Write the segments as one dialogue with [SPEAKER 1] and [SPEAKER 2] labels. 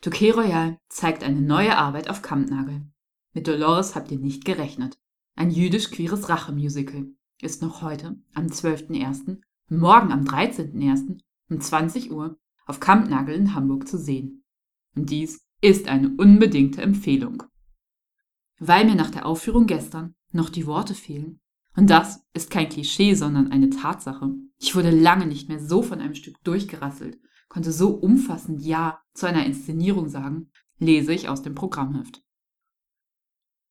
[SPEAKER 1] Touquet Royal zeigt eine neue Arbeit auf Kampnagel. Mit Dolores habt ihr nicht gerechnet. Ein jüdisch-queeres Rache-Musical ist noch heute, am 12.01., morgen am 13.01. um 20 Uhr auf Kampnagel in Hamburg zu sehen. Und dies ist eine unbedingte Empfehlung. Weil mir nach der Aufführung gestern noch die Worte fehlen, und das ist kein Klischee, sondern eine Tatsache. Ich wurde lange nicht mehr so von einem Stück durchgerasselt, konnte so umfassend Ja zu einer Inszenierung sagen, lese ich aus dem Programmheft.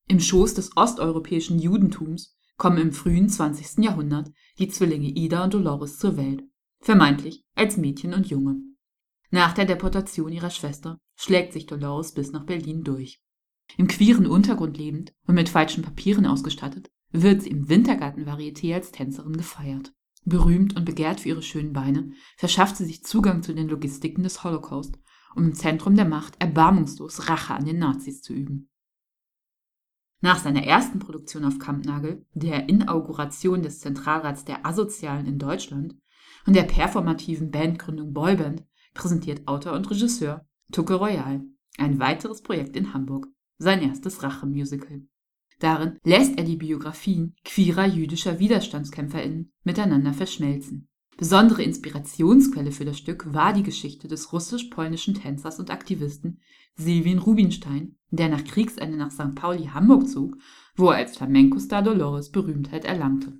[SPEAKER 1] Im Schoß des osteuropäischen Judentums kommen im frühen 20. Jahrhundert die Zwillinge Ida und Dolores zur Welt, vermeintlich als Mädchen und Junge. Nach der Deportation ihrer Schwester schlägt sich Dolores bis nach Berlin durch. Im queeren Untergrund lebend und mit falschen Papieren ausgestattet, wird sie im Wintergarten-Varieté als Tänzerin gefeiert. Berühmt und begehrt für ihre schönen Beine, verschafft sie sich Zugang zu den Logistiken des Holocaust, um im Zentrum der Macht erbarmungslos Rache an den Nazis zu üben. Nach seiner ersten Produktion auf Kampnagel, der Inauguration des Zentralrats der Asozialen in Deutschland und der performativen Bandgründung Boyband, präsentiert Autor und Regisseur Tucke Royal ein weiteres Projekt in Hamburg, sein erstes Rache-Musical. Darin lässt er die Biografien queerer jüdischer WiderstandskämpferInnen miteinander verschmelzen. Besondere Inspirationsquelle für das Stück war die Geschichte des russisch-polnischen Tänzers und Aktivisten Silvin Rubinstein, der nach Kriegsende nach St. Pauli Hamburg zog, wo er als Flamenco-Star Dolores Berühmtheit erlangte.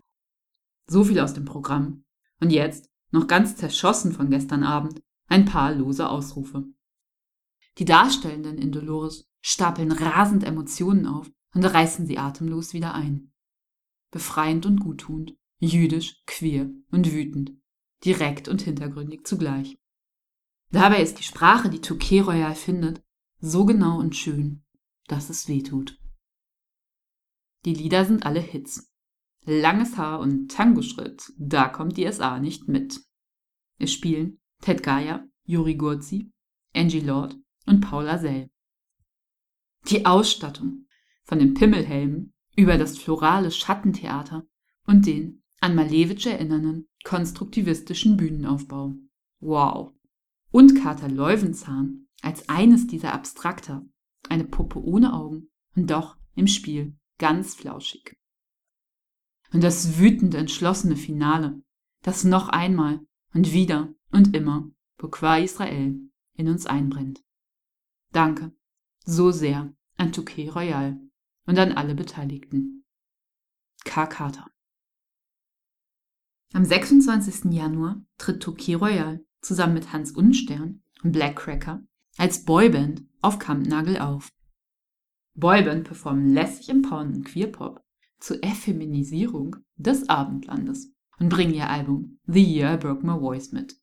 [SPEAKER 1] So viel aus dem Programm. Und jetzt, noch ganz zerschossen von gestern Abend, ein paar lose Ausrufe. Die Darstellenden in Dolores stapeln rasend Emotionen auf und reißen sie atemlos wieder ein. Befreiend und guttunend, jüdisch, queer und wütend, direkt und hintergründig zugleich. Dabei ist die Sprache, die Touquet Royal findet, so genau und schön, dass es weh tut. Die Lieder sind alle Hits. Langes Haar und Tango-Schritt, da kommt die SA nicht mit. Es spielen Ted Gaia, Juri Gurzi, Angie Lord und Paula Sell. Die Ausstattung, von den Pimmelhelmen über das florale Schattentheater und den an Malevich erinnernden konstruktivistischen Bühnenaufbau. Wow! Und Kater Leuvenzahn als eines dieser Abstrakter, eine Puppe ohne Augen und doch im Spiel ganz flauschig. Und das wütende, entschlossene Finale, das noch einmal und wieder und immer Pourquoi Israel in uns einbrennt. Danke so sehr an Touquet Royal und an alle Beteiligten. K. Carter. Am 26. Januar tritt Touquet Royal zusammen mit Hans Unstern und Black Cracker als Boyband auf Kampnagel auf. Boyband performen lässig empowernden Queerpop zur Effeminisierung des Abendlandes und bringen ihr Album The Year I Broke My Voice mit.